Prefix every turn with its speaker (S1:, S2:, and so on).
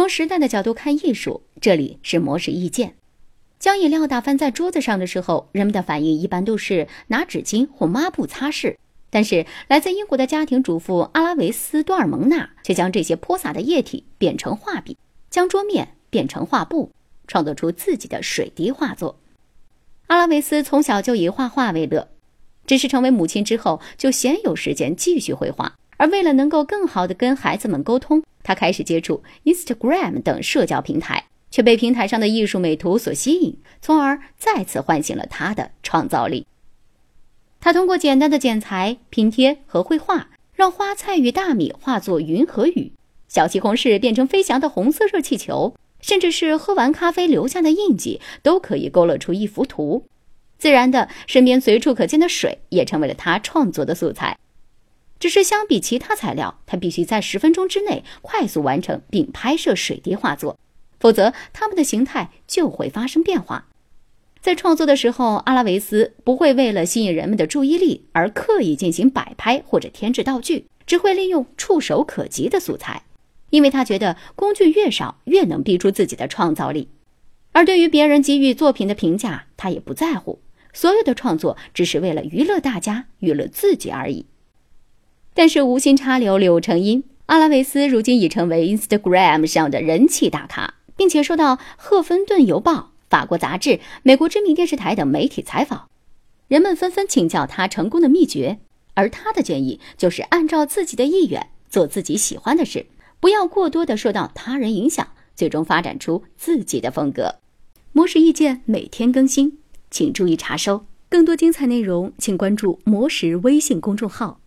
S1: 从时代的角度看艺术，这里是模式意见。将饮料打翻在桌子上的时候，人们的反应一般都是拿纸巾或抹布擦拭。但是，来自英国的家庭主妇阿拉维斯·多尔蒙纳却将这些泼洒的液体变成画笔，将桌面变成画布，创作出自己的水滴画作。阿拉维斯从小就以画画为乐，只是成为母亲之后，就鲜有时间继续绘画。而为了能够更好地跟孩子们沟通，他开始接触 Instagram 等社交平台。却被平台上的艺术美图所吸引，从而再次唤醒了他的创造力。他通过简单的剪裁、拼贴和绘画，让花菜与大米化作云和雨，小西红柿变成飞翔的红色热气球，甚至是喝完咖啡留下的印记，都可以勾勒出一幅图。自然的，身边随处可见的水也成为了他创作的素材。只是相比其他材料，他必须在十分钟之内快速完成并拍摄水滴画作。否则，它们的形态就会发生变化。在创作的时候，阿拉维斯不会为了吸引人们的注意力而刻意进行摆拍或者添置道具，只会利用触手可及的素材，因为他觉得工具越少，越能逼出自己的创造力。而对于别人给予作品的评价，他也不在乎。所有的创作只是为了娱乐大家、娱乐自己而已。但是无心插柳柳成荫，阿拉维斯如今已成为 Instagram 上的人气大咖。并且受到《赫芬顿邮报》、法国杂志、美国知名电视台等媒体采访，人们纷纷请教他成功的秘诀，而他的建议就是按照自己的意愿做自己喜欢的事，不要过多的受到他人影响，最终发展出自己的风格。魔石意见每天更新，请注意查收。更多精彩内容，请关注魔石微信公众号。